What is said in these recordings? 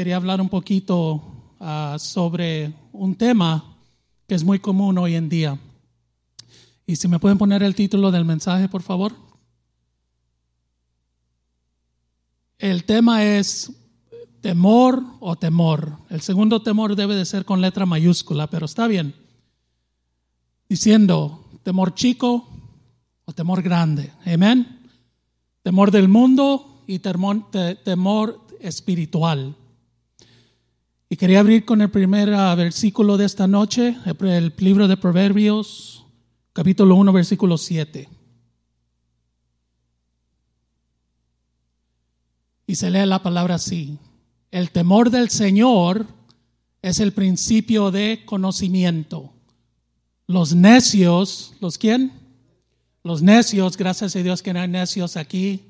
quería hablar un poquito ah, sobre un tema que es muy común hoy en día. Y si me pueden poner el título del mensaje, por favor. El tema es temor o temor. El segundo temor debe de ser con letra mayúscula, pero está bien. Diciendo temor chico o temor grande. Amén. Temor del mundo y temor, temor espiritual. Y quería abrir con el primer ah, versículo de esta noche, el libro de Proverbios, capítulo 1, versículo 7. Y se lee la palabra así. El temor del Señor es el principio de conocimiento. Los necios, ¿los quién? Los necios, gracias a Dios que no hay necios aquí,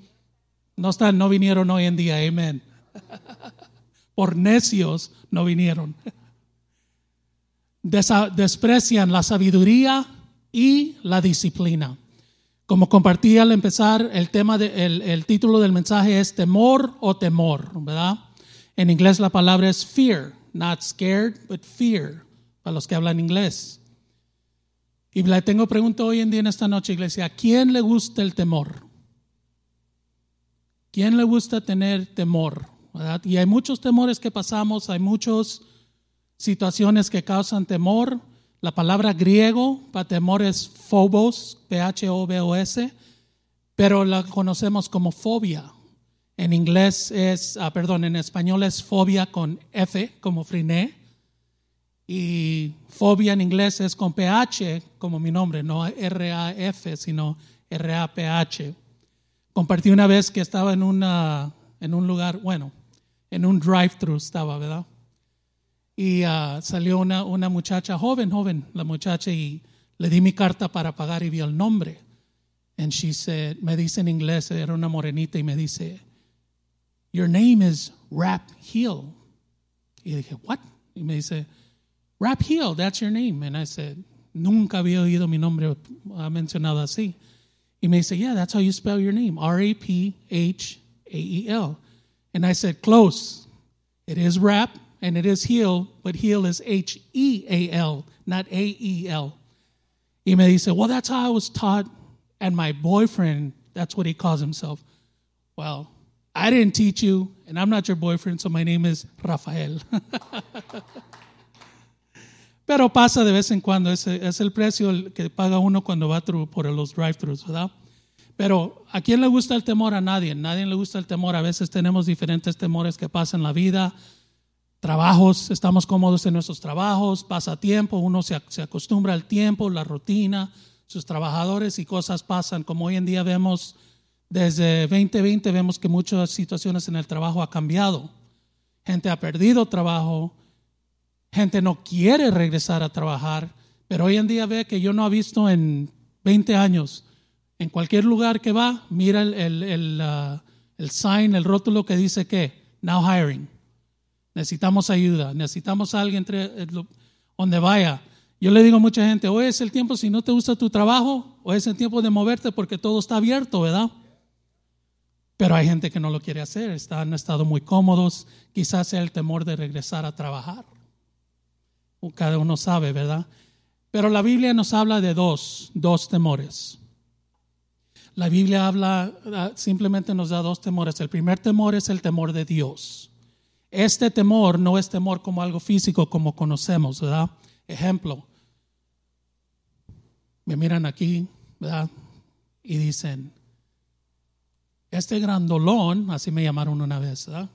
no están, no vinieron hoy en día, amén. Por necios no vinieron. desprecian la sabiduría y la disciplina. Como compartí al empezar, el tema de, el, título del mensaje es temor o temor, ¿verdad? En inglés la palabra es fear, not scared, but fear, para los que hablan inglés. Y le tengo pregunta hoy en día en esta noche, iglesia, ¿a quién le gusta el temor? ¿Quién le gusta tener temor? Y hay muchos temores que pasamos, hay muchas situaciones que causan temor. La palabra griego para temor es phobos, P-H-O-B-O-S, pero la conocemos como fobia. En inglés es, ah, perdón, en español es fobia con F, como friné. Y fobia en inglés es con PH, como mi nombre, no R-A-F, sino R-A-P-H. Compartí una vez que estaba en, una, en un lugar, bueno, en un drive-thru estaba, ¿verdad? Y uh, salió una, una muchacha joven, joven, la muchacha, y le di mi carta para pagar y vi el nombre. And she said, me dice en inglés, era una morenita, y me dice, Your name is Rap Hill. Y dije, What? Y me dice, Rap Hill, that's your name. And I said, Nunca había oído mi nombre mencionado así. Y me dice, yeah, that's how you spell your name, R-A-P-H-A-E-L. And I said, close. It is rap and it is heel, but heel is H-E-A-L, not A-E-L. Y me dice, well, that's how I was taught. And my boyfriend, that's what he calls himself. Well, I didn't teach you, and I'm not your boyfriend, so my name is Rafael. Pero pasa de vez en cuando, es, es el precio que paga uno cuando va por los drive-thrus, ¿verdad? Pero ¿a quién le gusta el temor? A nadie. Nadie le gusta el temor. A veces tenemos diferentes temores que pasan en la vida. Trabajos, estamos cómodos en nuestros trabajos, pasa tiempo, uno se, se acostumbra al tiempo, la rutina, sus trabajadores y cosas pasan. Como hoy en día vemos, desde 2020 vemos que muchas situaciones en el trabajo ha cambiado. Gente ha perdido trabajo, Gente no quiere regresar a trabajar, pero hoy en día ve que yo no he visto en 20 años. En cualquier lugar que va, mira el, el, uh, el, sign, el rótulo que dice que, now hiring. Necesitamos ayuda, necesitamos a alguien entre, donde vaya. Yo le digo a mucha gente, hoy es el tiempo, si no te gusta tu trabajo, hoy es el tiempo de moverte porque todo está abierto, ¿verdad? Pero hay gente que no lo quiere hacer, están, han estado muy cómodos, quizás sea el temor de regresar a trabajar cada uno sabe, ¿verdad? Pero la Biblia nos habla de dos, dos temores. La Biblia habla, ah, simplemente nos da dos temores. El primer temor es el temor de Dios. Este temor no es temor como algo físico como conocemos, ¿verdad? Ejemplo, me miran aquí, ¿verdad? Y dicen, este grandolón, así me llamaron una vez, ¿verdad?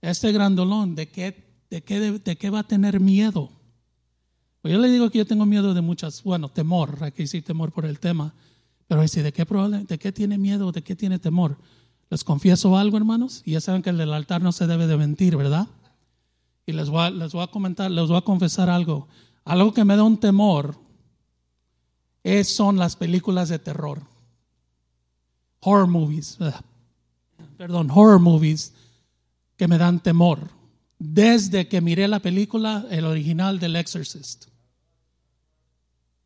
Este grandolón, ¿de qué, de qué, de qué va a tener miedo? Pues yo le digo que yo tengo miedo de muchas, bueno, temor, hay que temor por el tema, pero dice, ¿de qué, ¿de qué tiene miedo? ¿De qué tiene temor? Les confieso algo, hermanos, y ya saben que el del altar no se debe de mentir, ¿verdad? Y les voy a, les voy a comentar, les voy a confesar algo. Algo que me da un temor es, son las películas de terror. Horror movies, perdón, horror movies que me dan temor. Desde que miré la película, el original del Exorcist.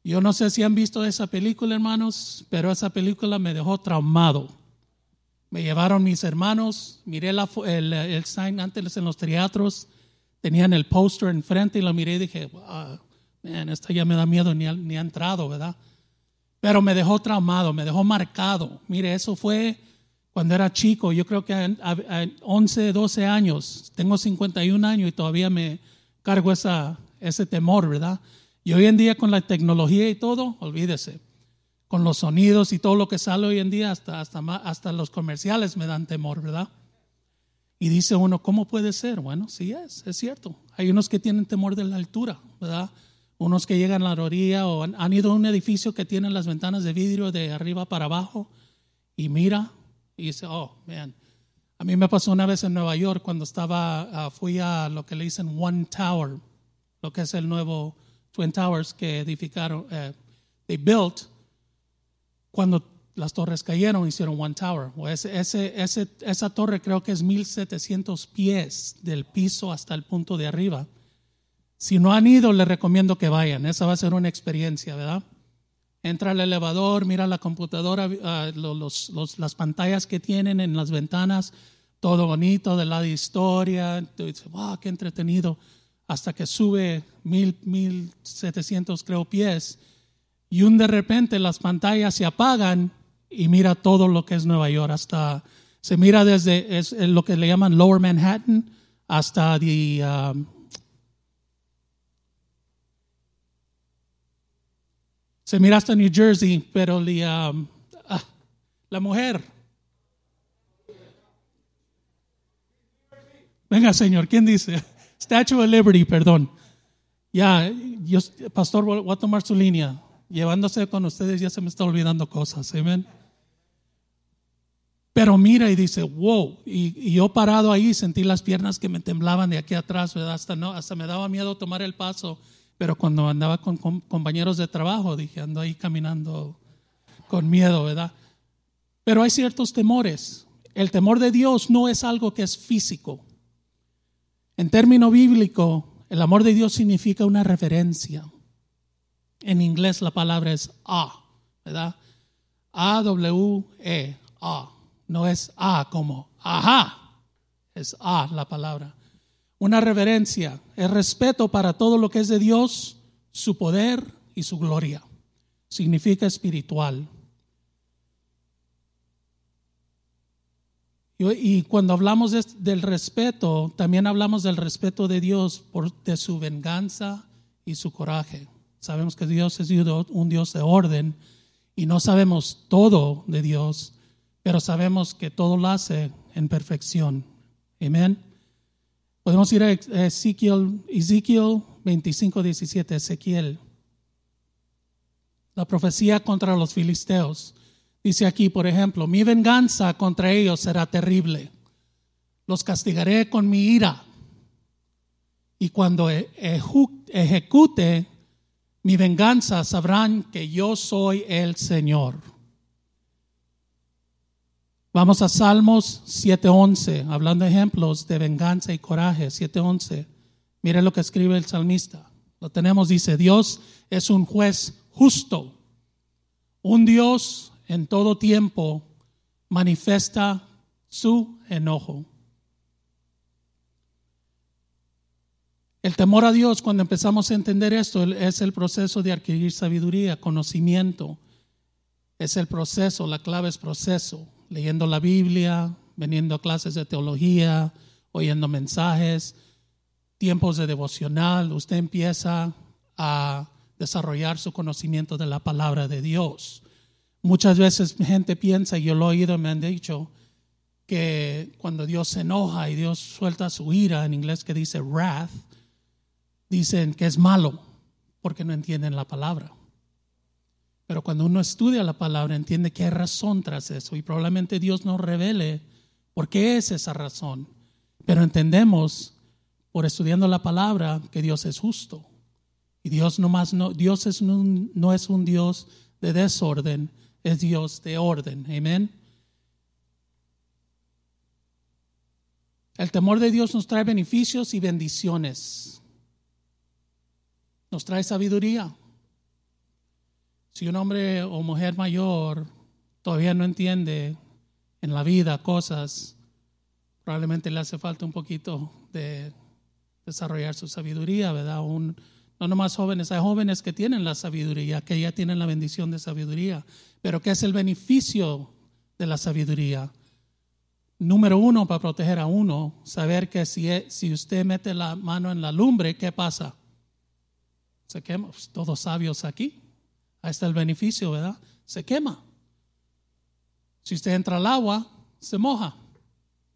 Yo no sé si han visto esa película, hermanos, pero esa película me dejó traumado. Me llevaron mis hermanos, miré la, el, el, sign antes en los teatros, tenían el póster enfrente y lo miré y dije, wow, man, esta ya me da miedo, ni ni ha entrado, ¿verdad? Pero me dejó traumado, me dejó marcado. Mire, eso fue cuando era chico, yo creo que a, 11, 12 años, tengo 51 años y todavía me cargo esa, ese temor, ¿verdad? Y hoy en día con la tecnología y todo, olvídese, con los sonidos y todo lo que sale hoy en día, hasta, hasta, hasta los comerciales me dan temor, ¿verdad? Y dice uno, ¿cómo puede ser? Bueno, sí es, es cierto. Hay unos que tienen temor de la altura, ¿verdad? Unos que llegan a la orilla o han, ido a un edificio que tiene las ventanas de vidrio de arriba para abajo y mira y dice, oh, man. A mí me pasó una vez en Nueva York cuando estaba, ah, fui a lo que le dicen One Tower, lo que es el nuevo Twin Towers que edificaron, eh, they built, cuando las torres cayeron, hicieron One Tower. ese, ese, esa torre creo que es 1700 pies del piso hasta el punto de arriba. Si no han ido, les recomiendo que vayan. Esa va a ser una experiencia, ¿verdad? entra al elevador, mira la computadora, ah, las pantallas que tienen en las ventanas, todo bonito, de la historia, dice, wow, qué entretenido, hasta que sube mil, mil setecientos creo pies, y un de repente las pantallas se apagan y mira todo lo que es Nueva York, hasta, se mira desde es, lo que le llaman Lower Manhattan hasta the, um, Se mira hasta New Jersey, pero la, um, ah, la mujer. Venga, señor, ¿quién dice? Statue of Liberty, perdón. Ya, yo, pastor, voy a tomar su línea. Llevándose con ustedes ya se me está olvidando cosas. Amén. Pero mira y dice, wow. Y, yo parado ahí sentí las piernas que me temblaban de aquí atrás, ¿verdad? Hasta, hasta me daba miedo tomar el paso pero cuando andaba con, compañeros de trabajo, dije, ando ahí caminando con miedo, ¿verdad? Pero hay ciertos temores. El temor de Dios no es algo que es físico. En término bíblico, el amor de Dios significa una referencia. En inglés la palabra es A, ¿verdad? A-W-E, A. No es A como ajá, es A la palabra una reverencia, el respeto para todo lo que es de Dios, su poder y su gloria. Significa espiritual. Y cuando hablamos del respeto, también hablamos del respeto de Dios por de su venganza y su coraje. Sabemos que Dios es un Dios de orden y no sabemos todo de Dios, pero sabemos que todo lo hace en perfección. Amén. Podemos ir a Ezequiel, Ezequiel 25, 17, Ezequiel. La profecía contra los filisteos. Dice aquí, por ejemplo, mi venganza contra ellos será terrible. Los castigaré con mi ira. Y cuando e-, ejecute mi venganza, sabrán que yo soy el Señor. Vamos a Salmos 7.11, hablando de ejemplos de venganza y coraje. 7.11. Mire lo que escribe el salmista. Lo tenemos, dice, Dios es un juez justo. Un Dios en todo tiempo manifiesta su enojo. El temor a Dios, cuando empezamos a entender esto, es el proceso de adquirir sabiduría, conocimiento. Es el proceso, la clave es proceso leyendo la Biblia, veniendo a clases de teología, oyendo mensajes, tiempos de devocional, usted empieza a desarrollar su conocimiento de la palabra de Dios. Muchas veces gente piensa, y yo lo he oído, me han dicho, que cuando Dios se enoja y Dios suelta su ira, en inglés que dice wrath, dicen que es malo porque no entienden la palabra. Pero cuando uno estudia la palabra, entiende que hay razón tras eso y probablemente Dios nos revele por qué es esa razón. Pero entendemos por estudiando la palabra que Dios es justo. Y Dios no, no, Dios es no es un Dios de desorden, es Dios de orden. Amén. El temor de Dios nos trae beneficios y bendiciones. Nos trae sabiduría. Si un hombre o mujer mayor todavía no entiende en la vida cosas, probablemente le hace falta un poquito de desarrollar su sabiduría, ¿verdad? Un, no nomás jóvenes, hay jóvenes que tienen la sabiduría, que ya tienen la bendición de sabiduría, pero ¿qué es el beneficio de la sabiduría? Número uno, para proteger a uno, saber que si, si usted mete la mano en la lumbre, ¿qué pasa? Se quema, pues, todos sabios aquí, ahí está el beneficio, ¿verdad? Se quema. Si usted entra al agua, se moja,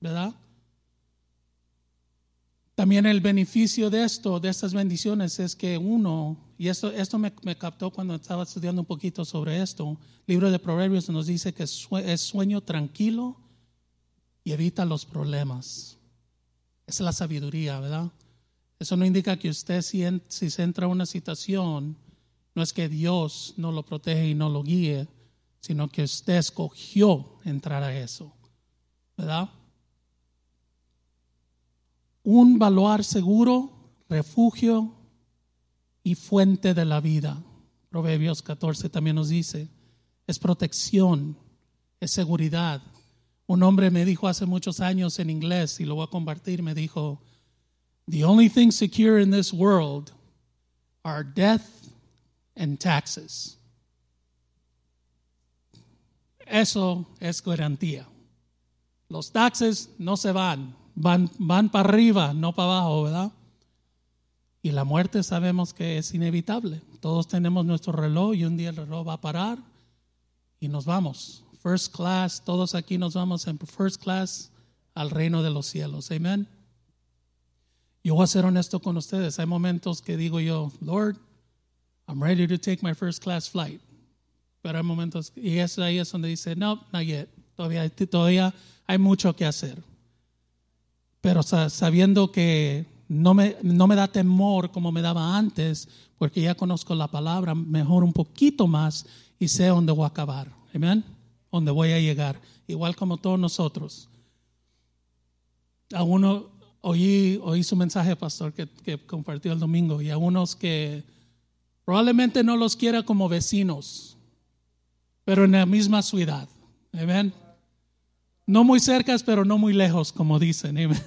¿verdad? También el beneficio de esto, de estas bendiciones, es que uno, y esto, esto me, captó cuando estaba estudiando un poquito sobre esto, el libro de Proverbios nos dice que es sueño tranquilo y evita los problemas. Es la sabiduría, ¿verdad? Eso no indica que usted si, si se entra en una situación, no es que Dios no lo protege y no lo guíe, sino que usted escogió entrar a eso, ¿verdad? Un baluar seguro, refugio y fuente de la vida. Proverbios 14 también nos dice, es protección, es seguridad. Un hombre me dijo hace muchos años en inglés, y lo voy a compartir, me dijo, The only thing secure in this world are death and taxes. Eso es garantía. Los taxes no se van, van, van para arriba, no para abajo, ¿verdad? Y la muerte sabemos que es inevitable. Todos tenemos nuestro reloj y un día el reloj va a parar y nos vamos. First class, todos aquí nos vamos en first class al reino de los cielos. Amén. Yo voy a ser honesto con ustedes. Hay momentos que digo yo, Lord, I'm ready to take my first class flight. Pero hay momentos, y es ahí es donde dice, no, not yet. Todavía, todavía hay mucho que hacer pero sabiendo que no me, no me da temor como me daba antes, porque ya conozco la palabra mejor un poquito más y sé dónde voy a acabar. Amén. Dónde voy a llegar. Igual como todos nosotros. A uno, oí, oí su mensaje, pastor, que, que compartió el domingo, y a unos que probablemente no los quiera como vecinos, pero en la misma ciudad. Amén. No muy cercas, pero no muy lejos, como dicen.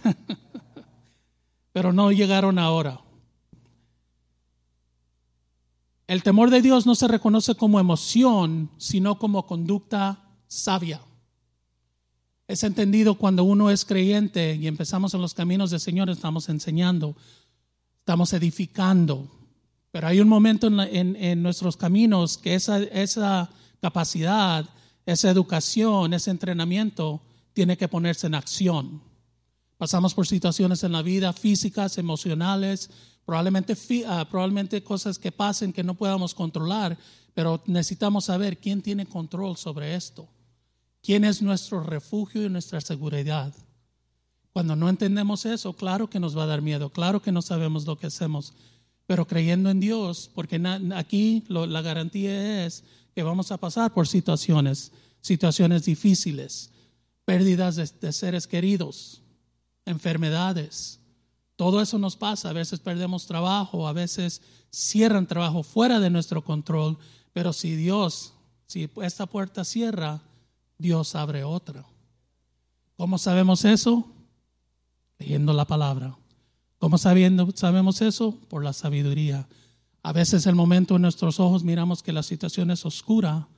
pero no llegaron ahora. El temor de Dios no se reconoce como emoción, sino como conducta sabia. Es entendido cuando uno es creyente y empezamos en los caminos del Señor, estamos enseñando, estamos edificando. Pero hay un momento en, nuestros caminos que esa, esa capacidad, esa educación, ese entrenamiento tiene que ponerse en acción. Pasamos por situaciones en la vida físicas, emocionales, probablemente, ah, probablemente cosas que pasen que no podamos controlar, pero necesitamos saber quién tiene control sobre esto, quién es nuestro refugio y nuestra seguridad. Cuando no entendemos eso, claro que nos va a dar miedo, claro que no sabemos lo que hacemos, pero creyendo en Dios, porque aquí la garantía es que vamos a pasar por situaciones, situaciones difíciles pérdidas de, seres queridos, enfermedades. Todo eso nos pasa. A veces perdemos trabajo, a veces cierran trabajo fuera de nuestro control, pero si Dios, si esta puerta cierra, Dios abre otra. ¿Cómo sabemos eso? Leyendo la palabra. ¿Cómo sabiendo, sabemos eso? Por la sabiduría. A veces el momento en nuestros ojos miramos que la situación es oscura,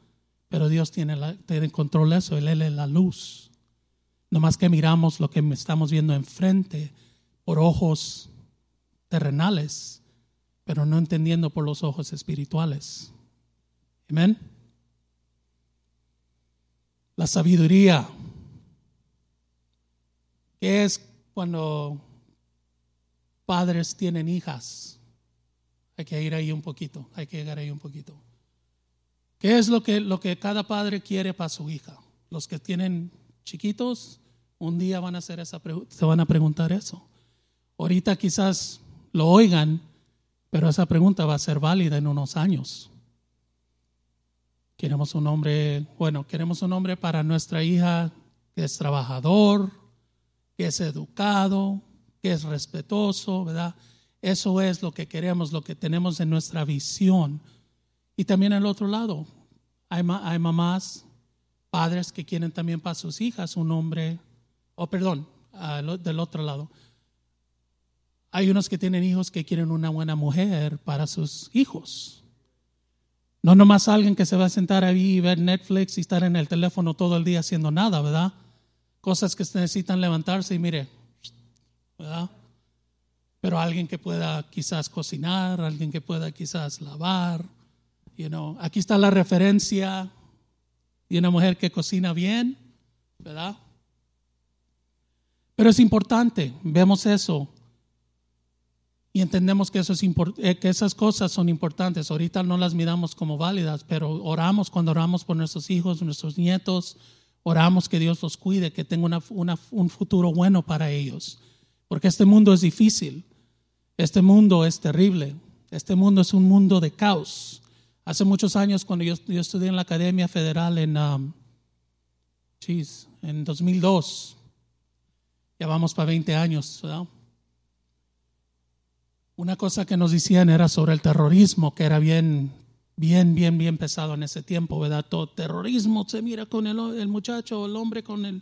pero Dios tiene, la, tiene control eso, Él es la luz. No más que miramos lo que estamos viendo enfrente por ojos terrenales, pero no entendiendo por los ojos espirituales. Amén. La sabiduría. ¿Qué es cuando padres tienen hijas? Hay que ir ahí un poquito, hay que llegar ahí un poquito. ¿Qué es lo que, lo que cada padre quiere para su hija? Los que tienen chiquitos, un día van a hacer esa se van a preguntar eso. Ahorita quizás lo oigan, pero esa pregunta va a ser válida en unos años. Queremos un hombre, bueno, queremos un hombre para nuestra hija que es trabajador, que es educado, que es respetuoso, ¿verdad? Eso es lo que queremos, lo que tenemos en nuestra visión. Y también al otro lado, hay, mamás padres que quieren también para sus hijas un hombre, o perdón, del otro lado. Hay unos que tienen hijos que quieren una buena mujer para sus hijos. No nomás alguien que se va a sentar ahí y ver Netflix y estar en el teléfono todo el día haciendo nada, ¿verdad? Cosas que necesitan levantarse y mire, ¿verdad? Pero alguien que pueda quizás cocinar, alguien que pueda quizás lavar, you know. Aquí está la referencia de una mujer que cocina bien, ¿verdad? Pero es importante, vemos eso y entendemos que, eso es eh, que esas cosas son importantes. Ahorita no las miramos como válidas, pero oramos cuando oramos por nuestros hijos, nuestros nietos, oramos que Dios los cuide, que tenga un futuro bueno para ellos. Porque este mundo es difícil, este mundo es terrible, este mundo es un mundo de caos. Hace muchos años, cuando yo, estudié en la Academia Federal en, um, en 2002, ya vamos para 20 años, ¿verdad? Una cosa que nos decían era sobre el terrorismo, que era bien, bien, bien, bien pesado en ese tiempo, ¿verdad? Todo terrorismo se mira con el, el muchacho, el hombre con el,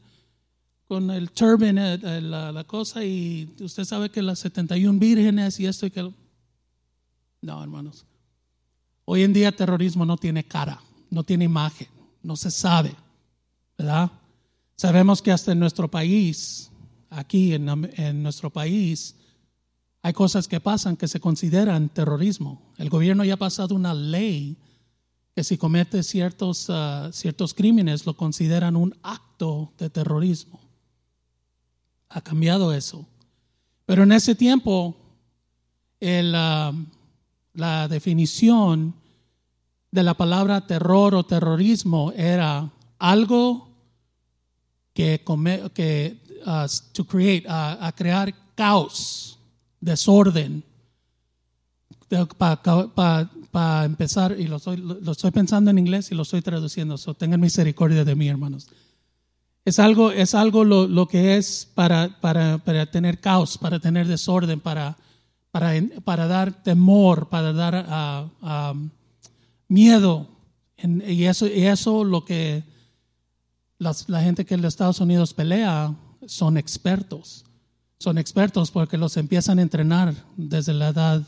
con el turban, la, la, cosa, y usted sabe que las 71 vírgenes y esto y que... No, hermanos. Hoy en día terrorismo no tiene cara, no tiene imagen, no se sabe, ¿verdad? Sabemos que hasta en nuestro país, aquí en, en nuestro país, hay cosas que pasan que se consideran terrorismo. El gobierno ya ha pasado una ley que si comete ciertos, ah, ciertos crímenes lo consideran un acto de terrorismo. Ha cambiado eso. Pero en ese tiempo ah, la definición de la palabra terror o terrorismo era algo que, que uh, to create, a crear caos desorden. Para empezar, y lo estoy, lo estoy, pensando en inglés y lo estoy traduciendo, so tengan misericordia de mí, hermanos. Es algo, es algo lo, lo que es para, para, para, tener caos, para tener desorden, para, para, para dar temor, para dar uh, miedo. y eso, y eso lo que la gente que en los Estados Unidos pelea son expertos son expertos porque los empiezan a entrenar desde la edad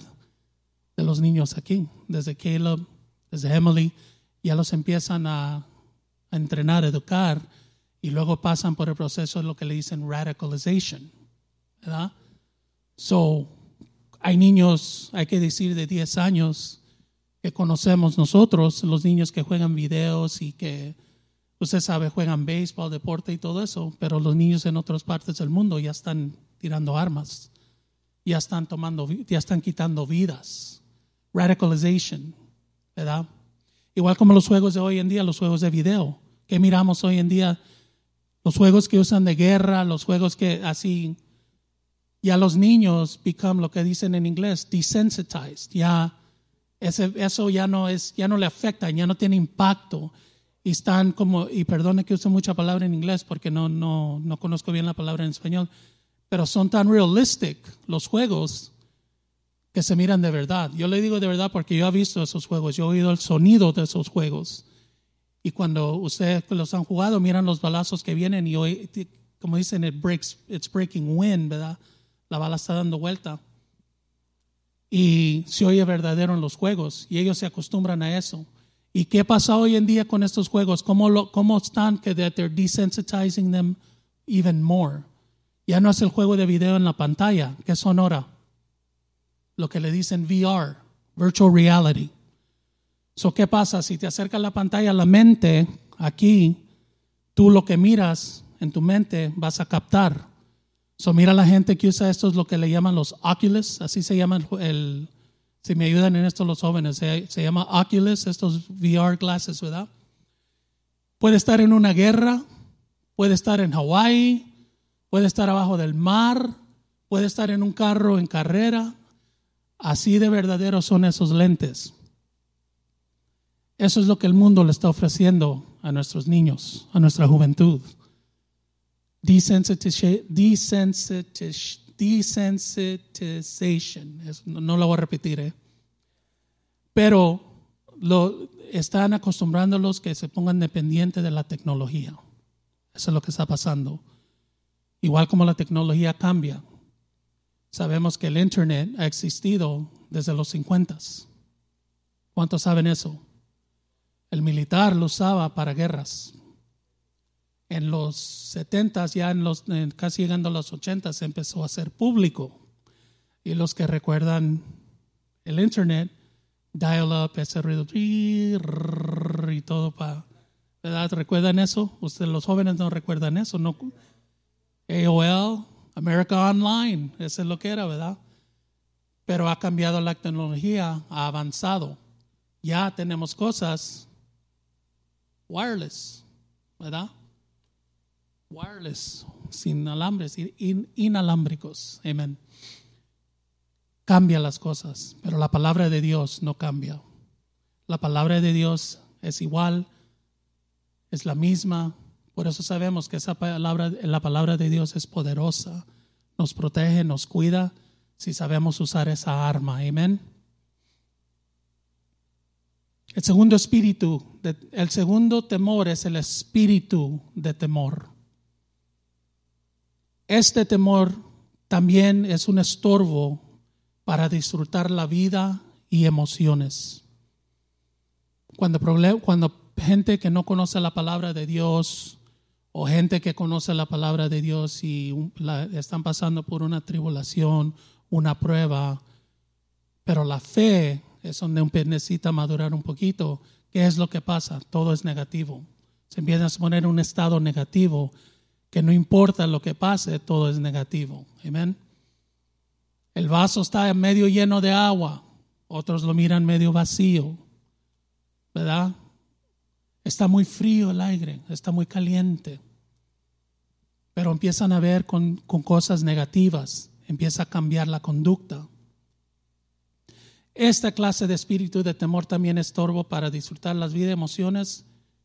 de los niños aquí, desde Caleb, desde Emily, ya los empiezan a, entrenar, a educar, y luego pasan por el proceso de lo que le dicen radicalization, ¿verdad? So, hay niños, hay que decir, de 10 años que conocemos nosotros, los niños que juegan videos y que, usted sabe, juegan béisbol, deporte y todo eso, pero los niños en otras partes del mundo ya están tirando armas, ya están tomando, ya están quitando vidas. Radicalization, ¿verdad? Igual como los juegos de hoy en día, los juegos de video. que miramos hoy en día? Los juegos que usan de guerra, los juegos que así, ya los niños become lo que dicen en inglés, desensitized. Ya ese, eso ya no es, ya no le afecta, ya no tiene impacto. Y están como, y perdone que use mucha palabra en inglés porque no, no, no conozco bien la palabra en español, pero son tan realistic los juegos que se miran de verdad. Yo le digo de verdad porque yo he visto esos juegos, yo he oído el sonido de esos juegos. Y cuando ustedes los han jugado, miran los balazos que vienen y hoy, como dicen, it breaks, it's breaking wind, ¿verdad? La bala está dando vuelta. Y se oye verdadero en los juegos y ellos se acostumbran a eso. ¿Y qué pasa hoy en día con estos juegos? ¿Cómo, lo, cómo están que they're desensitizing them even more? Ya no es el juego de video en la pantalla, que es sonora. Lo que le dicen VR, Virtual Reality. So, ¿Qué pasa? Si te acercas la pantalla a la mente, aquí, tú lo que miras en tu mente vas a captar. So, mira la gente que usa esto, es lo que le llaman los Oculus, así se llama el, si me ayudan en esto los jóvenes, se, se llama Oculus, estos VR glasses, ¿verdad? Puede estar en una guerra, puede estar en Hawaii, puede estar abajo del mar, puede estar en un carro en carrera. Así de verdaderos son esos lentes. Eso es lo que el mundo le está ofreciendo a nuestros niños, a nuestra juventud. Desensitization. No lo voy a repetir, ¿eh? Pero lo, están acostumbrándolos que se pongan dependientes de la tecnología. Eso es lo que está pasando. Igual como la tecnología cambia. Sabemos que el Internet ha existido desde los 50. ¿Cuántos saben eso? El militar lo usaba para guerras. En los 70, ya en los, casi llegando a los 80, se empezó a hacer público. Y los que recuerdan el Internet, dial-up, ese ruido y todo para... ¿Verdad? ¿Recuerdan eso? Ustedes los jóvenes no recuerdan eso, ¿no? AOL, America Online, eso es lo que era, ¿verdad? Pero ha cambiado la tecnología, ha avanzado. Ya tenemos cosas wireless, ¿verdad? Wireless, sin alambres, inalámbricos. Amén. Cambia las cosas, pero la palabra de Dios no cambia. La palabra de Dios es igual, es la misma. Por eso sabemos que esa palabra, la palabra de Dios es poderosa, nos protege, nos cuida, si sabemos usar esa arma. Amén. El segundo espíritu, el segundo temor es el espíritu de temor. Este temor también es un estorbo para disfrutar la vida y emociones. Cuando, gente que no conoce la palabra de Dios o gente que conoce la palabra de Dios y están pasando por una tribulación, una prueba, pero la fe es donde un necesita madurar un poquito. ¿Qué es lo que pasa? Todo es negativo. Se empieza a poner un estado negativo que no importa lo que pase, todo es negativo. Amén. El vaso está medio lleno de agua, otros lo miran medio vacío, ¿verdad? Está muy frío el aire, está muy caliente, pero empiezan a ver con, con cosas negativas, empieza a cambiar la conducta. Esta clase de espíritu de temor también estorbo para disfrutar las vidas emociones,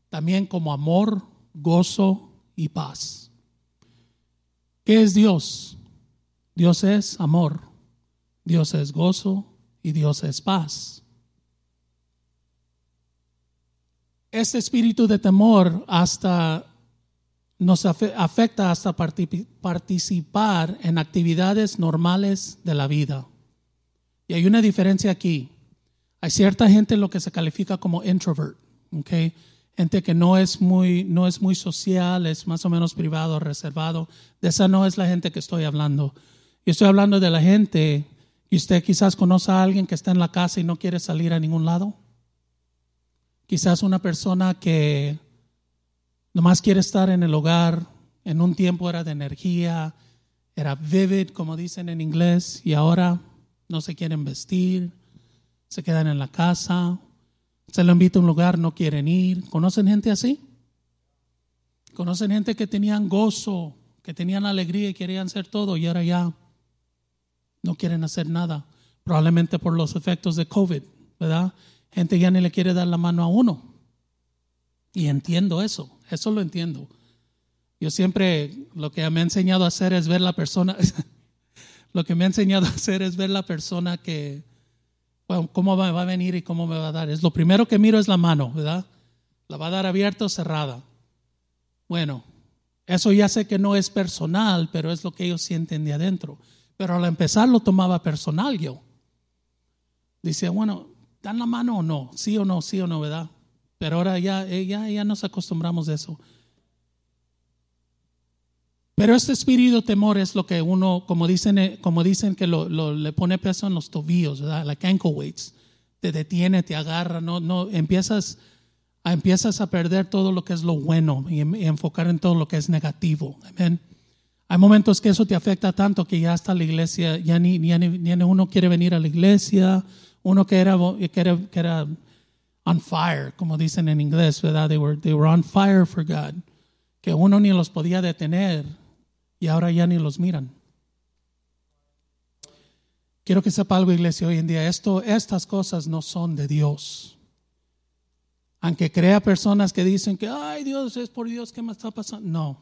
también como amor, gozo y paz. ¿Qué es Dios? Dios es amor, Dios es gozo y Dios es paz. Este espíritu de temor hasta nos afecta hasta participar en actividades normales de la vida. Y hay una diferencia aquí. Hay cierta gente lo que se califica como introvert, okay? gente que no es muy no es muy social, es más o menos privado, reservado. De esa no es la gente que estoy hablando. Yo estoy hablando de la gente y usted quizás conoce a alguien que está en la casa y no quiere salir a ningún lado. Quizás una persona que nomás quiere estar en el hogar, en un tiempo era de energía, era vivid, como dicen en inglés, y ahora no se quieren vestir, se quedan en la casa, se lo invita a un lugar, no quieren ir. ¿Conocen gente así? ¿Conocen gente que tenían gozo, que tenían alegría y querían hacer todo y ahora ya no quieren hacer nada? Probablemente por los efectos de COVID, ¿verdad? Gente ya ni le quiere dar la mano a uno. Y entiendo eso, eso lo entiendo. Yo siempre lo que me ha enseñado a hacer es ver la persona, Lo que me ha enseñado a hacer es ver la persona que, bueno, cómo va a venir y cómo me va a dar. Es lo primero que miro es la mano, ¿verdad? La va a dar abierta o cerrada. Bueno, eso ya sé que no es personal, pero es lo que ellos sienten de adentro. Pero al empezar lo tomaba personal yo. Dice, bueno, ¿dan la mano o no? Sí o no, sí o no, ¿verdad? Pero ahora ya, ya, ya nos acostumbramos a eso. Pero este espíritu de temor es lo que uno, como dicen, eh, como dicen que lo, le pone peso en los tobillos, ¿verdad? Like ankle weights. Te detiene, te agarra, no, no, empiezas a, empiezas a perder todo lo que es lo bueno y, enfocar en todo lo que es negativo. Amén. Hay momentos que eso te afecta tanto que ya hasta la iglesia, ya ni, ni, ni uno quiere venir a la iglesia, uno que era, que era, que era on fire, como dicen en inglés, ¿verdad? They were, they were on fire for God, que uno ni los podía detener y ahora ya ni los miran. Quiero que sepa algo, iglesia, hoy en día, esto, estas cosas no son de Dios. Aunque crea personas que dicen que, ay Dios, es por Dios que me está pasando. No,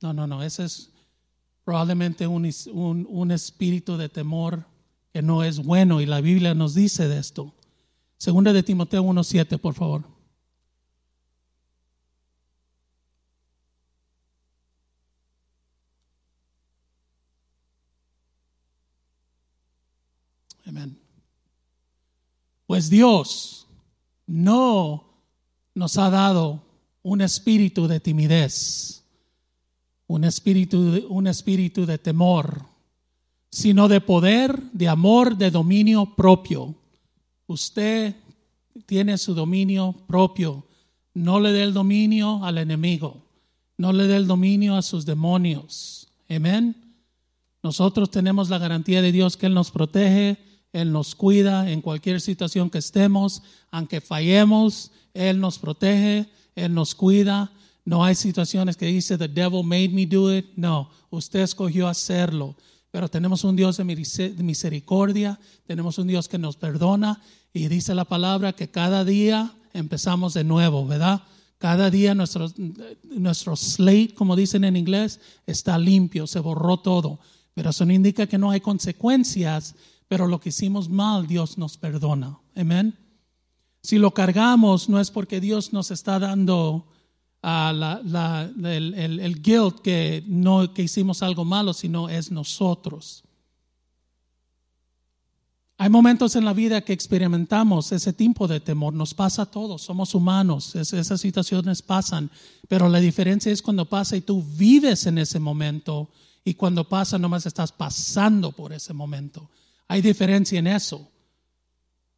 no, no, no, ese es probablemente un, un espíritu de temor que no es bueno y la Biblia nos dice de esto. Segunda de Timoteo 1.7, por favor. Amén. Pues Dios no nos ha dado un espíritu de timidez, un espíritu, un espíritu de temor, sino de poder, de amor, de dominio propio. Usted tiene su dominio propio. No le dé el dominio al enemigo. No le dé el dominio a sus demonios. Amén. Nosotros tenemos la garantía de Dios que Él nos protege, Él nos cuida en cualquier situación que estemos, aunque fallemos, Él nos protege, Él nos cuida. No hay situaciones que dice, the devil made me do it. No, usted escogió hacerlo. Pero tenemos un Dios de misericordia, tenemos un Dios que nos perdona y dice la palabra que cada día empezamos de nuevo, ¿verdad? Cada día nuestro, nuestro slate, como dicen en inglés, está limpio, se borró todo. Pero eso no indica que no hay consecuencias, pero lo que hicimos mal, Dios nos perdona. Amén. Si lo cargamos, no es porque Dios nos está dando la, el, guilt que no que hicimos algo malo, sino es nosotros. Hay momentos en la vida que experimentamos ese tipo de temor, nos pasa a todos, somos humanos, esas situaciones pasan, pero la diferencia es cuando pasa y tú vives en ese momento y cuando pasa nomás estás pasando por ese momento. Hay diferencia en eso.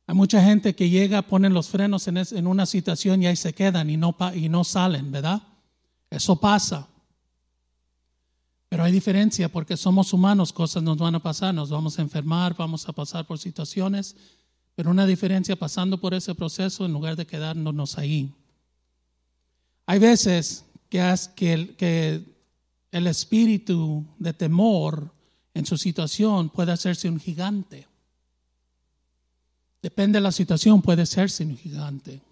Hay mucha gente que llega, ponen los frenos en, una situación y ahí se quedan y no, y no salen, ¿verdad? Eso pasa. Pero hay diferencia porque somos humanos, cosas nos van a pasar, nos vamos a enfermar, vamos a pasar por situaciones, pero una diferencia pasando por ese proceso en lugar de quedarnos ahí. Hay veces que, que, que el espíritu de temor en su situación puede hacerse un gigante. Depende de la situación, puede ser un gigante.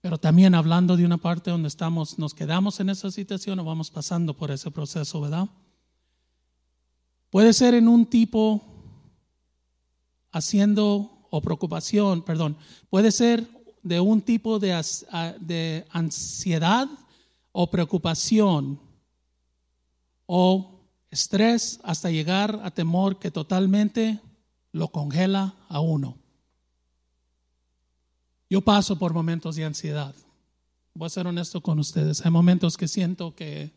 Pero también hablando de una parte donde estamos, nos quedamos en esa situación o vamos pasando por ese proceso, ¿verdad? Puede ser en un tipo haciendo o preocupación, perdón, puede ser de un tipo de, de ansiedad o preocupación o estrés hasta llegar a temor que totalmente lo congela a uno. Yo paso por momentos de ansiedad. Voy a ser honesto con ustedes. Hay momentos que siento que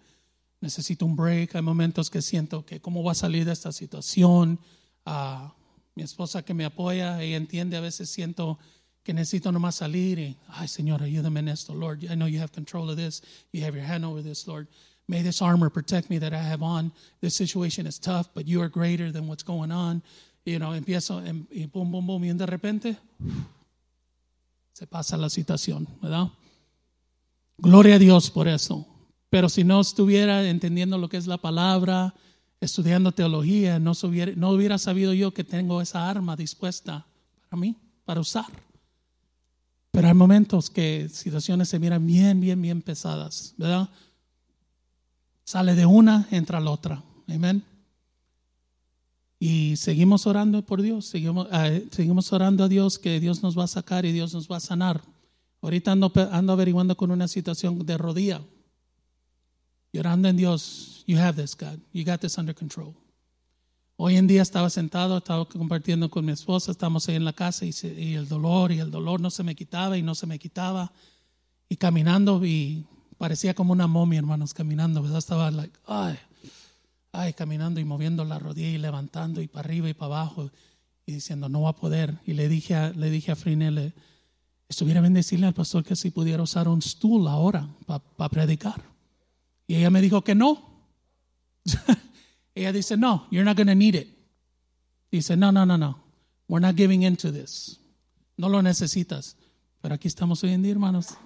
necesito un break, hay momentos que siento que cómo va a salir de esta situación. Uh, mi esposa que me apoya, ella entiende, a veces siento que necesito nomás salir ay Señor, ayúdame en esto, Lord. I know you have control of this. You have your hand over this, Lord. May this armor protect me that I have on. This situation is tough, but you are greater than what's going on y no empiezo em, y pum, pum, pum, y de repente se pasa la situación, ¿verdad? Gloria a Dios por eso. Pero si no estuviera entendiendo lo que es la palabra, estudiando teología, no hubiera, no hubiera sabido yo que tengo esa arma dispuesta para mí, para usar. Pero hay momentos que situaciones se miran bien, bien, bien pesadas, ¿verdad? Sale de una, entra la otra. Amén. Y seguimos orando por Dios, seguimos, eh, seguimos orando a Dios que Dios nos va a sacar y Dios nos va a sanar. Ahorita ando, ando averiguando con una situación de rodilla. Y orando en Dios, you have this, God. You got this under control. Hoy en día estaba sentado, estaba compartiendo con mi esposa, estamos ahí en la casa y, y, el dolor y el dolor no se me quitaba y no se me quitaba. Y caminando y parecía como una momia, hermanos, caminando, ¿verdad? Estaba like, ay, ay, caminando y moviendo la rodilla y levantando y para arriba y para abajo y diciendo, no va a poder. Y le dije a, le dije a Frinelle, estuviera bien decirle al pastor que si pudiera usar un stool ahora para predicar. Y ella me dijo que no. ella dice, no, you're not going to need it. Dice, no, no, no, no. We're not giving into this. No lo necesitas. Pero aquí estamos hoy en día, hermanos,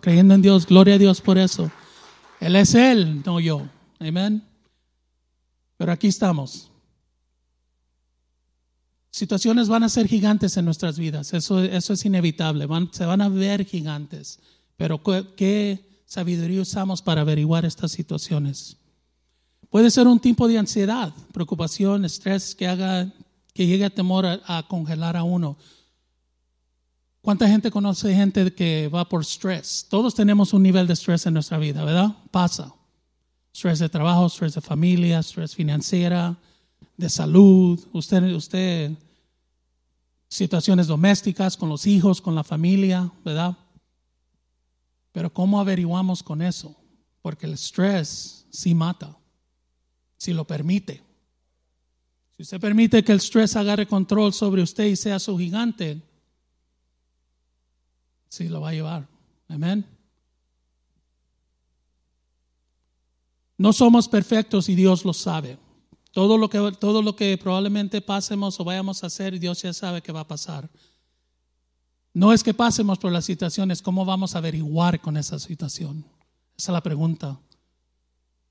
creyendo en Dios. Gloria a Dios por eso. Él es Él, no yo. Amén. Pero aquí estamos. Situaciones van a ser gigantes en nuestras vidas, eso, eso es inevitable, se van a ver gigantes, pero ¿qué sabiduría usamos para averiguar estas situaciones? Puede ser un tipo de ansiedad, preocupación, estrés que haga que llegue a temor a, congelar a uno. ¿Cuánta gente conoce gente que va por estrés? Todos tenemos un nivel de estrés en nuestra vida, ¿verdad? Pasa. Estrés de trabajo, estrés de familia, estrés financiera, de salud. Usted, usted, situaciones domésticas con los hijos, con la familia, ¿verdad? Pero ¿cómo averiguamos con eso? Porque el estrés sí mata, si lo permite. Si usted permite que el estrés agarre control sobre usted y sea su gigante, sí lo va a llevar. Amén. No somos perfectos y Dios lo sabe. Todo lo que, todo lo que probablemente pasemos o vayamos a hacer, Dios ya sabe que va a pasar. No es que pasemos por las situaciones, ¿cómo vamos a averiguar con esa situación? Esa es la pregunta.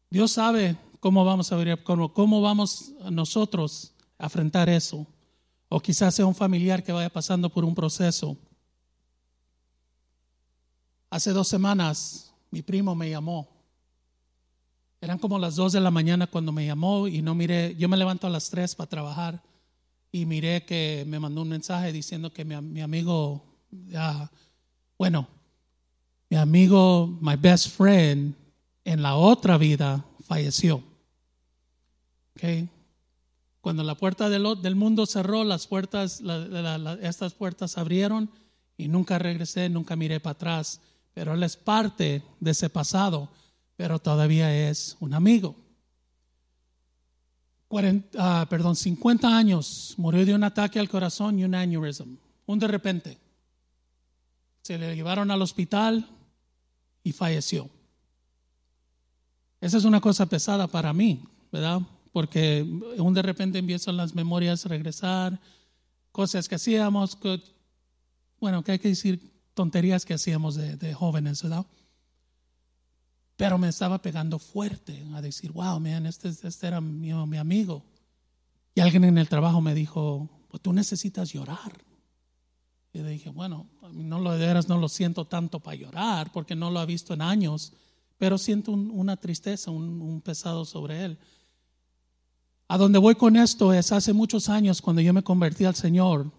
Dios sabe cómo vamos a averiguar, cómo, cómo vamos nosotros a enfrentar eso. O quizás sea un familiar que vaya pasando por un proceso. Hace dos semanas mi primo me llamó eran como las dos de la mañana cuando me llamó y no miré, yo me levanto a las tres para trabajar y miré que me mandó un mensaje diciendo que mi, amigo, bueno, mi amigo, my best friend, en la otra vida falleció. Okay. Cuando la puerta del, mundo cerró, las puertas, estas puertas abrieron y nunca regresé, nunca miré para atrás. Pero él es parte de ese pasado pero todavía es un amigo. 40, ah, perdón, 50 años, murió de un ataque al corazón y un aneurism, un de repente. Se le llevaron al hospital y falleció. Esa es una cosa pesada para mí, ¿verdad? Porque un de repente empiezan las memorias a regresar, cosas que hacíamos, bueno, que hay que decir tonterías que hacíamos de, jóvenes, ¿verdad? Pero me estaba pegando fuerte a decir, wow, man, este, este era mi, mi, amigo. Y alguien en el trabajo me dijo, pues tú necesitas llorar. Y dije, bueno, no lo de no lo siento tanto para llorar, porque no lo he visto en años, pero siento una tristeza, un pesado sobre él. A donde voy con esto es hace muchos años cuando yo me convertí al Señor,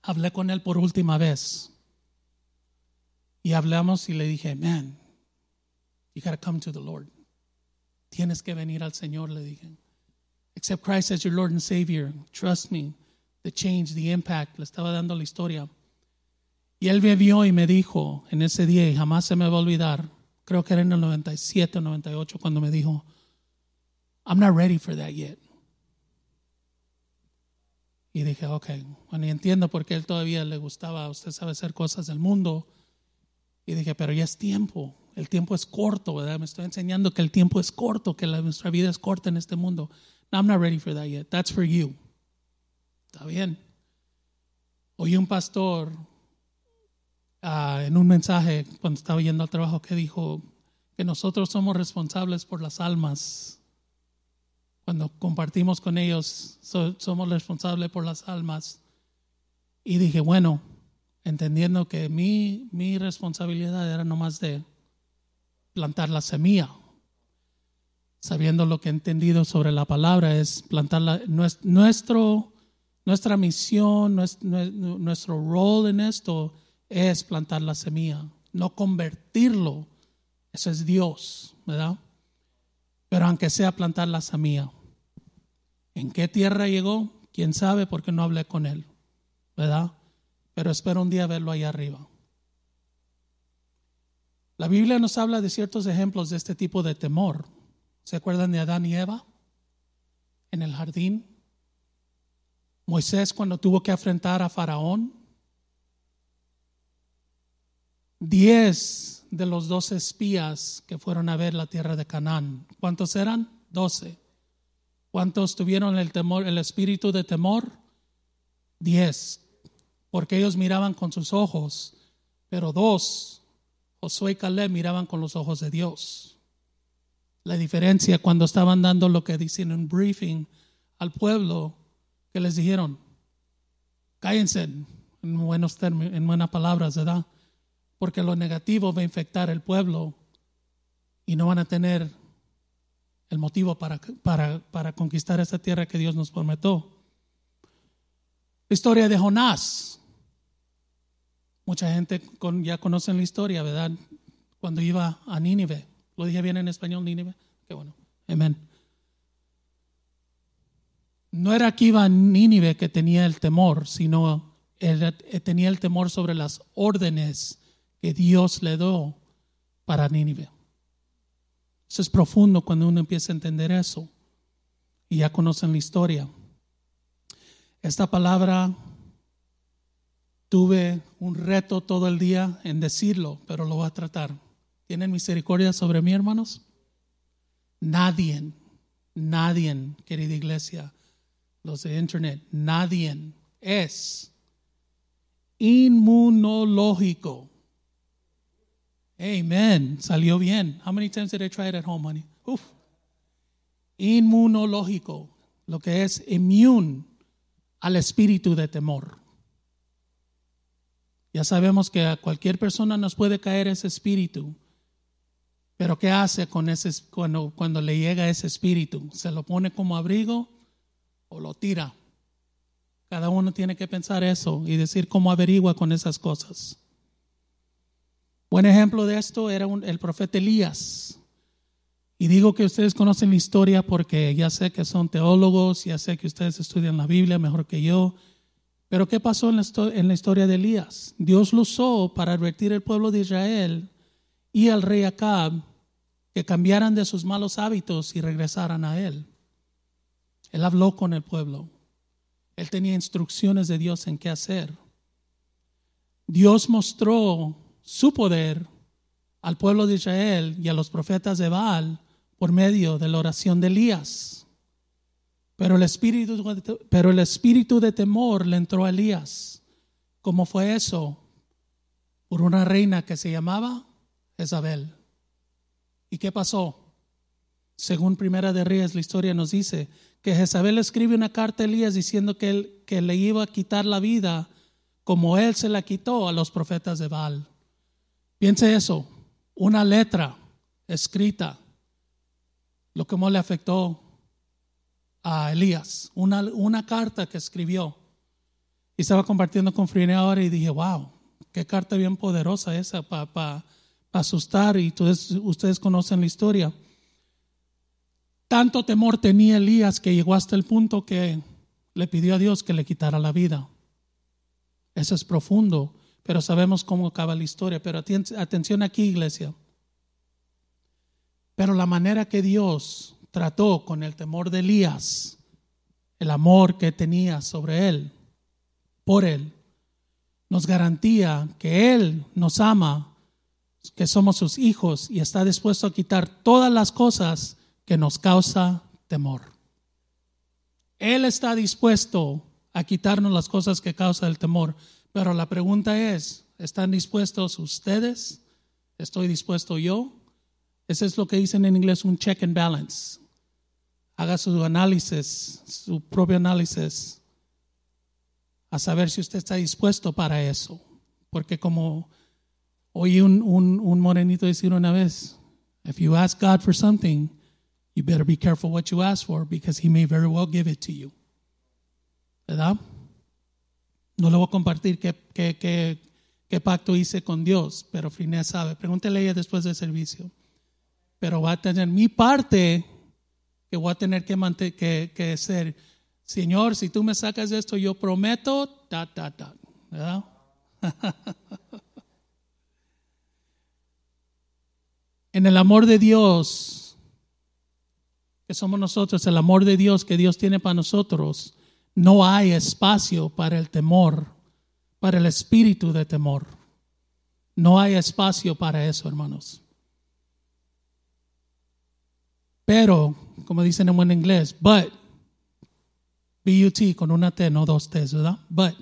hablé con él por última vez. Y hablamos y le dije, man, You got to come to the Lord. Tienes que venir al Señor, le dije. Accept Christ as your Lord and Savior. Trust me. The change, the impact. Le estaba dando la historia. Y él me vio y me dijo en ese día, jamás se me va a olvidar, creo que era en el 97 o 98, cuando me dijo, I'm not ready for that yet. Y dije, ok, bueno, y entiendo por qué él todavía le gustaba, usted sabe hacer cosas del mundo. Y dije, pero ya es tiempo. El tiempo es corto, ¿verdad? Me estoy enseñando que el tiempo es corto, que la, nuestra vida es corta en este mundo. No, I'm not ready for that yet. That's for you. Está bien. Oí un pastor uh, en un mensaje cuando estaba yendo al trabajo que dijo que nosotros somos responsables por las almas. Cuando compartimos con ellos, so, somos responsables por las almas. Y dije, bueno, entendiendo que mi, mi responsabilidad era nomás de plantar la semilla. Sabiendo lo que he entendido sobre la palabra es plantar la, nuestro, nuestra misión, nuestro, rol en esto es plantar la semilla, no convertirlo. Eso es Dios, ¿verdad? Pero aunque sea plantar la semilla. ¿En qué tierra llegó? ¿Quién sabe? Porque no hablé con él, ¿verdad? Pero espero un día verlo ahí arriba. La Biblia nos habla de ciertos ejemplos de este tipo de temor. ¿Se acuerdan de Adán y Eva en el jardín? Moisés cuando tuvo que enfrentar a Faraón. Diez de los doce espías que fueron a ver la tierra de Canaán. ¿Cuántos eran? Doce. ¿Cuántos tuvieron el temor, el espíritu de temor? Diez. Porque ellos miraban con sus ojos, pero dos Josué y Caleb miraban con los ojos de Dios. La diferencia cuando estaban dando lo que dicen en briefing al pueblo, que les dijeron, cállense en, buenos términos, en buenas palabras, ¿verdad? Porque lo negativo va a infectar el pueblo y no van a tener el motivo para, para, para conquistar esta tierra que Dios nos prometió. La historia de Jonás. Mucha gente con, ya conoce la historia, ¿verdad? Cuando iba a Nínive. ¿Lo dije bien en español, Nínive? Qué bueno. Amén. No era que iba a Nínive que tenía el temor, sino él tenía el temor sobre las órdenes que Dios le dio para Nínive. Eso es profundo cuando uno empieza a entender eso y ya conocen la historia. Esta palabra tuve un reto todo el día en decirlo, pero lo voy a tratar. ¿Tienen misericordia sobre mí, hermanos? Nadie, nadie, querida iglesia, los de internet, nadie es inmunológico. Amen. Salió bien. How many times did I try it at home, honey? Uf. Inmunológico, lo que es inmune al espíritu de temor. Ya sabemos que a cualquier persona nos puede caer ese espíritu, pero ¿qué hace con ese, cuando, cuando le llega ese espíritu? ¿Se lo pone como abrigo o lo tira? Cada uno tiene que pensar eso y decir cómo averigua con esas cosas. Buen ejemplo de esto era el profeta Elías. Y digo que ustedes conocen la historia porque ya sé que son teólogos, ya sé que ustedes estudian la Biblia mejor que yo. Pero ¿qué pasó en la, historia de Elías? Dios lo usó para advertir al pueblo de Israel y al rey Acab que cambiaran de sus malos hábitos y regresaran a él. Él habló con el pueblo. Él tenía instrucciones de Dios en qué hacer. Dios mostró su poder al pueblo de Israel y a los profetas de Baal por medio de la oración de Elías. Pero el espíritu, pero el espíritu de temor le entró a Elías. ¿Cómo fue eso? Por una reina que se llamaba Jezabel. ¿Y qué pasó? Según Primera de Reyes, la historia nos dice que Jezabel escribe una carta a Elías diciendo que, él, que le iba a quitar la vida como él se la quitó a los profetas de Baal. Piense eso, una letra escrita lo que más le afectó a Elías, una, una carta que escribió. Y estaba compartiendo con Frine ahora y dije, wow, qué carta bien poderosa esa para asustar. Y ustedes, ustedes conocen la historia. Tanto temor tenía Elías que llegó hasta el punto que le pidió a Dios que le quitara la vida. Eso es profundo, pero sabemos cómo acaba la historia. Pero atención aquí, iglesia. Pero la manera que Dios trató con el temor de Elías, el amor que tenía sobre él, por él, nos garantía que Él nos ama, que somos sus hijos y está dispuesto a quitar todas las cosas que nos causa temor. Él está dispuesto a quitarnos las cosas que causa el temor, pero la pregunta es, ¿están dispuestos ustedes? ¿Estoy dispuesto yo? Ese es lo que dicen en inglés un check and balance. Haga su análisis, su propio análisis, a saber si usted está dispuesto para eso. Porque como oí un, un, un morenito decir una vez, if you ask God for something, you better be careful what you ask for because he may very well give it to you. ¿Verdad? No le voy a compartir qué, qué, qué, qué pacto hice con Dios, pero Friné sabe. Pregúntele a ella después del servicio pero va a tener mi parte que voy a tener que, que, ser, Señor, si tú me sacas de esto, yo prometo, ta, en el amor de Dios, que somos nosotros, el amor de Dios que Dios tiene para nosotros, no hay espacio para el temor, para el espíritu de temor. No hay espacio para eso, hermanos. Pero, como dicen en buen inglés, but, B-U-T con una T, no dos T, ¿verdad? But.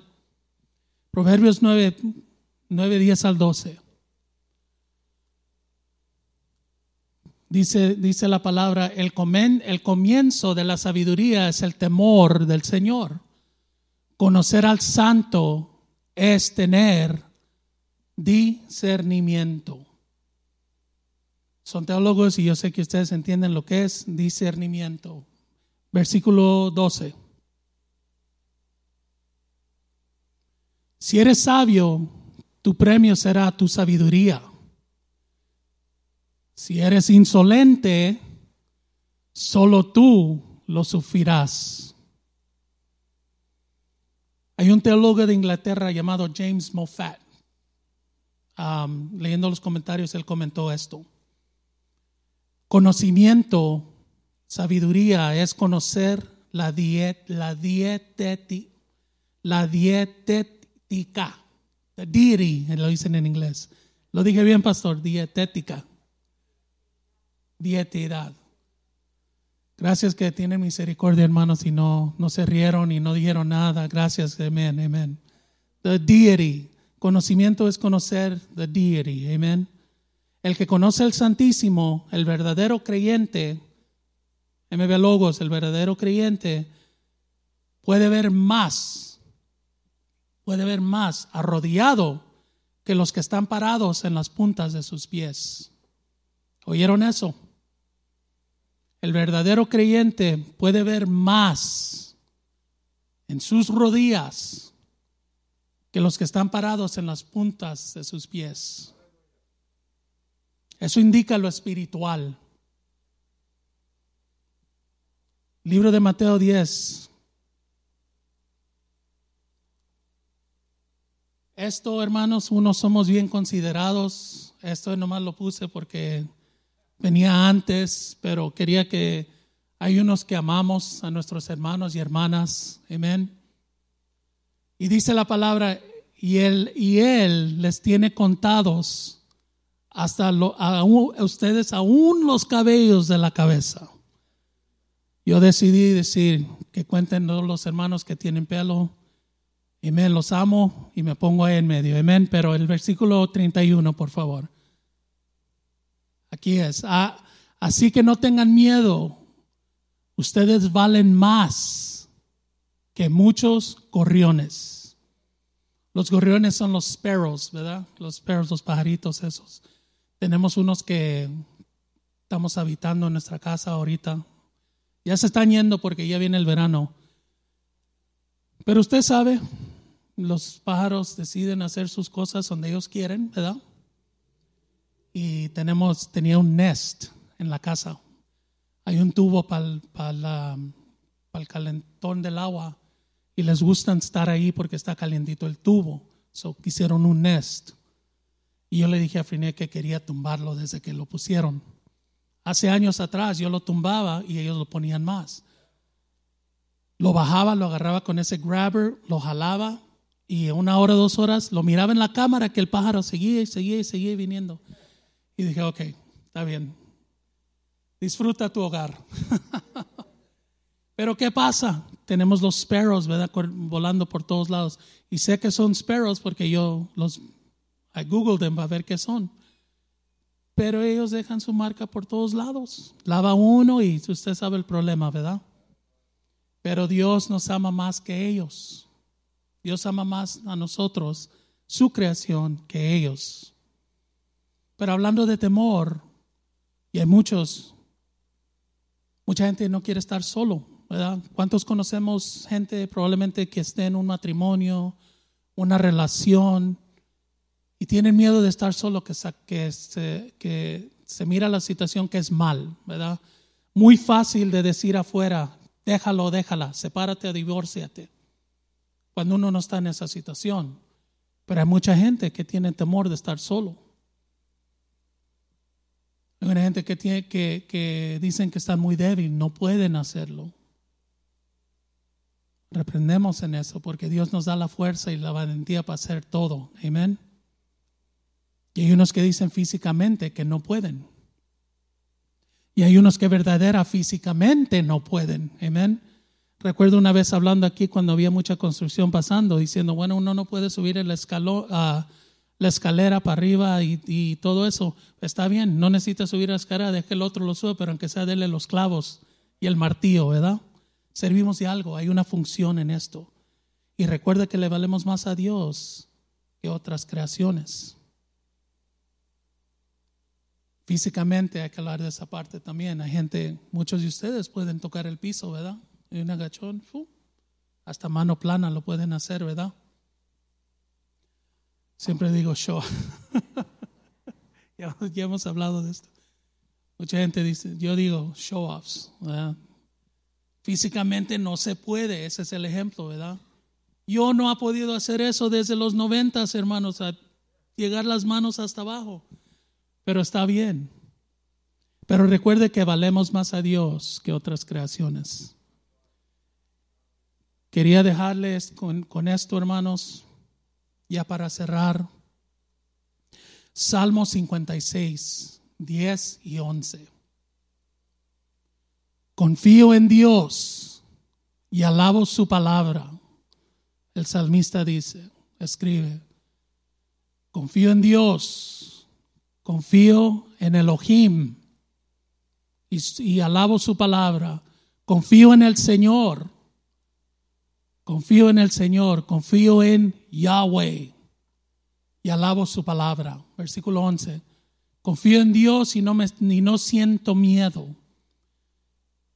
Proverbios 9, 9 10 al 12. Dice, dice la palabra, el, comen, el comienzo de la sabiduría es el temor del Señor. Conocer al santo es tener discernimiento. Son teólogos y yo sé que ustedes entienden lo que es discernimiento. Versículo 12. Si eres sabio, tu premio será tu sabiduría. Si eres insolente, solo tú lo sufrirás. Hay un teólogo de Inglaterra llamado James Moffat. Um, leyendo los comentarios, él comentó esto. Conocimiento, sabiduría es conocer la, diet, la, dietética, la dietética, the deity, lo dicen en inglés. Lo dije bien, pastor, dietética, dietidad. Gracias que tienen misericordia, hermanos, y no, no se rieron y no dijeron nada. Gracias, amén, amén. The deity. Conocimiento es conocer the deity, amén. El que conoce el Santísimo, el verdadero creyente, MB Logos, el verdadero creyente, puede ver más, puede ver más arrodillado que los que están parados en las puntas de sus pies. ¿Oyeron eso? El verdadero creyente puede ver más en sus rodillas que los que están parados en las puntas de sus pies. Eso indica lo espiritual. Libro de Mateo 10. Esto, hermanos, unos somos bien considerados. Esto nomás lo puse porque venía antes, pero quería que hay unos que amamos a nuestros hermanos y hermanas. Amén. Y dice la palabra, y él, y él les tiene contados hasta a ustedes aún los cabellos de la cabeza. Yo decidí decir que cuenten los hermanos que tienen pelo. Amén, los amo y me pongo ahí en medio. Amén, pero el versículo 31, por favor. Aquí es. Ah, así que no tengan miedo. Ustedes valen más que muchos gorriones. Los gorriones son los sparrows, ¿verdad? Los sparrows, los pajaritos esos. Tenemos unos que estamos habitando en nuestra casa ahorita, ya se están yendo porque ya viene el verano. Pero usted sabe, los pájaros deciden hacer sus cosas donde ellos quieren, ¿verdad? Y tenemos, tenía un nest en la casa. Hay un tubo para el calentón del agua y les gusta estar ahí porque está calientito el tubo. So quisieron un nest. Y yo le dije a Friné que quería tumbarlo desde que lo pusieron. Hace años atrás yo lo tumbaba y ellos lo ponían más. Lo bajaba, lo agarraba con ese grabber, lo jalaba y una hora, dos horas lo miraba en la cámara que el pájaro seguía y seguía y seguía viniendo. Y dije, ok, está bien. Disfruta tu hogar. Pero ¿qué pasa? Tenemos los sparrows. Volando por todos lados. Y sé que son sparrows porque yo los, I googled them para ver qué son pero ellos dejan su marca por todos lados. Lava uno y usted sabe el problema, ¿verdad? Pero Dios nos ama más que ellos. Dios ama más a nosotros, su creación, que ellos. Pero hablando de temor, y hay muchos, mucha gente no quiere estar solo, ¿verdad? ¿Cuántos conocemos gente probablemente que esté en un matrimonio, una relación, y tienen miedo de estar solo, que, se, que se mira la situación que es mal, ¿verdad? Muy fácil de decir afuera, déjalo, déjala, sepárate, divórciate, cuando uno no está en esa situación. Pero hay mucha gente que tiene temor de estar solo. Hay una gente que, tiene, que, que dicen que están muy débil, no pueden hacerlo. Reprendemos en eso porque Dios nos da la fuerza y la valentía para hacer todo. Amén. Y hay unos que dicen físicamente que no pueden. Y hay unos que verdadera físicamente no pueden. Amén. Recuerdo una vez hablando aquí cuando había mucha construcción pasando, diciendo, bueno, uno no puede subir el escalón, a la escalera para arriba y, todo eso. Está bien, no necesita subir la escalera, deje el otro lo sube, pero aunque sea dele los clavos y el martillo, ¿verdad? Servimos de algo, hay una función en esto. Y recuerda que le valemos más a Dios que otras creaciones. Físicamente hay que hablar de esa parte también. Hay gente, muchos de ustedes pueden tocar el piso, ¿verdad? Y un agachón, hasta mano plana lo pueden hacer, ¿verdad? Siempre digo show. ya, ya, hemos hablado de esto. Mucha gente dice, yo digo show offs. Físicamente no se puede, ese es el ejemplo, ¿verdad? Yo no ha podido hacer eso desde los noventas, hermanos, llegar las manos hasta abajo. Pero está bien. Pero recuerde que valemos más a Dios que otras creaciones. Quería dejarles con, con esto, hermanos, ya para cerrar. Salmo 56, 10 y 11. Confío en Dios y alabo su palabra. El salmista dice, escribe, confío en Dios, confío en Elohim y, y alabo su palabra, confío en el Señor Confío en el Señor, confío en Yahweh y alabo su palabra. Versículo 11. Confío en Dios y no, me, no siento miedo.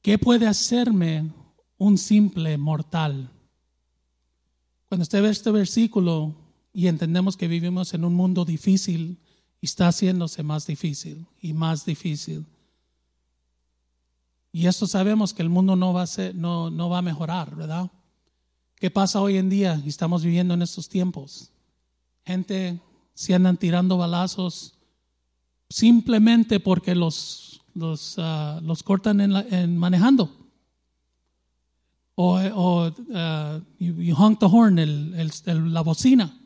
¿Qué puede hacerme un simple mortal? Cuando usted ve este versículo y entendemos que vivimos en un mundo difícil y está haciéndose más difícil y más difícil. Y esto sabemos que el mundo no va a, ser, no, no va a mejorar, ¿verdad? ¿Qué pasa hoy en día? Estamos viviendo en estos tiempos. Gente se andan tirando balazos simplemente porque los, los, ah, los cortan en, manejando. O, o uh, you, honk the horn, el, la bocina,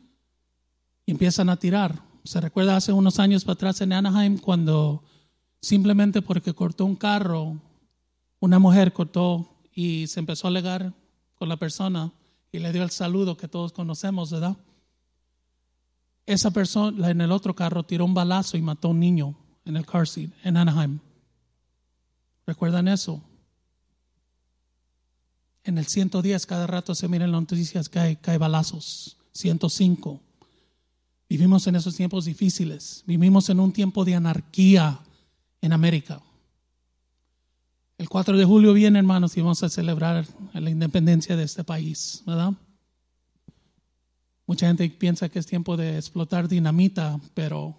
y empiezan a tirar. Se recuerda hace unos años para atrás en Anaheim cuando simplemente porque cortó un carro, una mujer cortó y se empezó a alegar con la persona y le dio el saludo que todos conocemos, ¿verdad? Esa persona en el otro carro tiró un balazo y mató a un niño en el car seat en Anaheim. ¿Recuerdan eso? En el 110 cada rato se miran las noticias que hay, que hay balazos. 105. Vivimos en esos tiempos difíciles. Vivimos en un tiempo de anarquía en América. El 4 de julio viene, hermanos, y vamos a celebrar la independencia de este país, ¿verdad? Mucha gente piensa que es tiempo de explotar dinamita, pero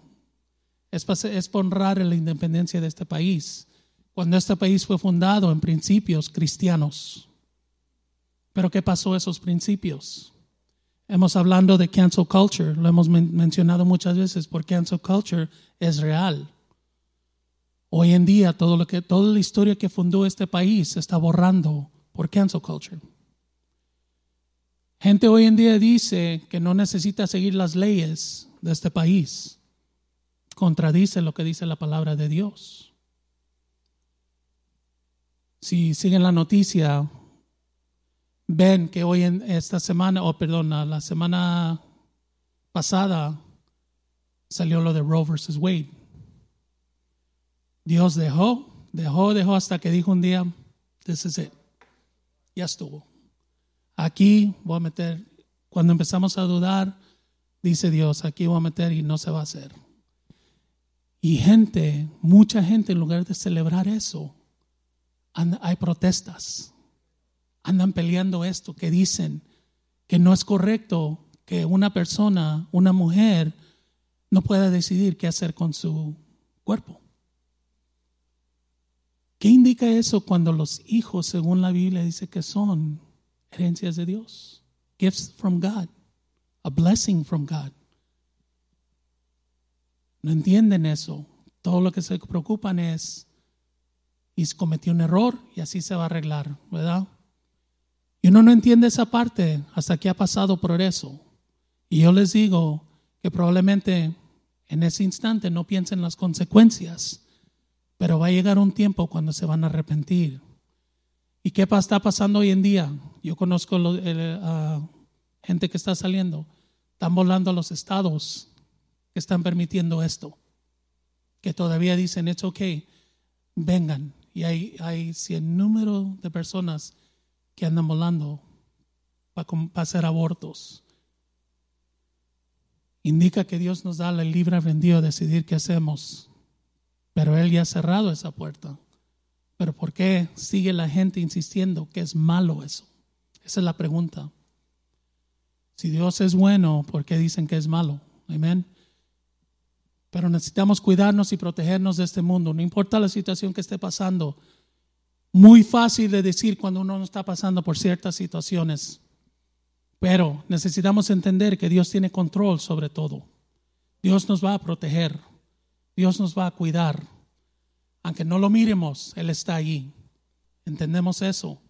es, es honrar la independencia de este país. Cuando este país fue fundado en principios cristianos. Pero ¿qué pasó esos principios? Hemos hablado de cancel culture, lo hemos mencionado muchas veces, porque cancel culture es real. Hoy en día todo lo que, toda la historia que fundó este país está borrando por cancel culture. Gente hoy en día dice que no necesita seguir las leyes de este país. Contradice lo que dice la palabra de Dios. Si siguen la noticia, ven que hoy en esta semana, o perdón, la semana pasada salió lo de Roe versus Wade. Dios dejó, dejó, dejó hasta que dijo un día, this is it. Ya estuvo. Aquí voy a meter, cuando empezamos a dudar, dice Dios, aquí voy a meter y no se va a hacer. Y gente, mucha gente, en lugar de celebrar eso, hay protestas. Andan peleando esto, que dicen que no es correcto que una persona, una mujer, no pueda decidir qué hacer con su cuerpo. ¿Qué indica eso cuando los hijos, según la Biblia, dice que son herencias de Dios? Gifts from God, a blessing from God. No entienden eso. Todo lo que se preocupan es, y cometió un error y así se va a arreglar, ¿verdad? Y uno no entiende esa parte hasta que ha pasado por eso. Y yo les digo que probablemente en ese instante no piensen las consecuencias pero va a llegar un tiempo cuando se van a arrepentir. ¿Y qué está pasando hoy en día? Yo conozco a gente que está saliendo, están volando a los estados que están permitiendo esto, que todavía dicen, it's okay, vengan. Y hay, hay cien número de personas que andan volando para, hacer abortos. Indica que Dios nos da el libre albedrío a decidir qué hacemos pero Él ya ha cerrado esa puerta. Pero ¿por qué sigue la gente insistiendo que es malo eso? Esa es la pregunta. Si Dios es bueno, ¿por qué dicen que es malo? Amén. Pero necesitamos cuidarnos y protegernos de este mundo, no importa la situación que esté pasando. Muy fácil de decir cuando uno no está pasando por ciertas situaciones. Pero necesitamos entender que Dios tiene control sobre todo. Dios nos va a proteger. Dios nos va a cuidar. Aunque no lo miremos, Él está allí. ¿Entendemos eso?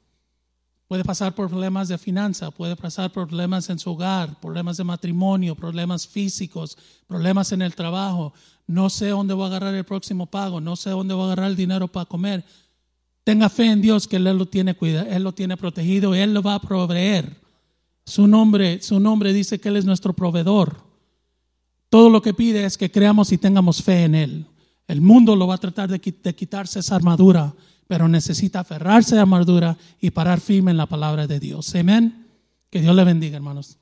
Puede pasar por problemas de finanza, puede pasar por problemas en su hogar, problemas de matrimonio, problemas físicos, problemas en el trabajo. No sé dónde voy a agarrar el próximo pago, no sé dónde voy a agarrar el dinero para comer. Tenga fe en Dios que Él lo tiene cuidado, Él lo tiene protegido, Él lo va a proveer. Su nombre, su nombre dice que Él es nuestro proveedor. Todo lo que pide es que creamos y tengamos fe en Él. El mundo lo va a tratar de, quitarse esa armadura pero necesita aferrarse a la armadura y parar firme en la palabra de Dios. Amén. Que Dios le bendiga, hermanos.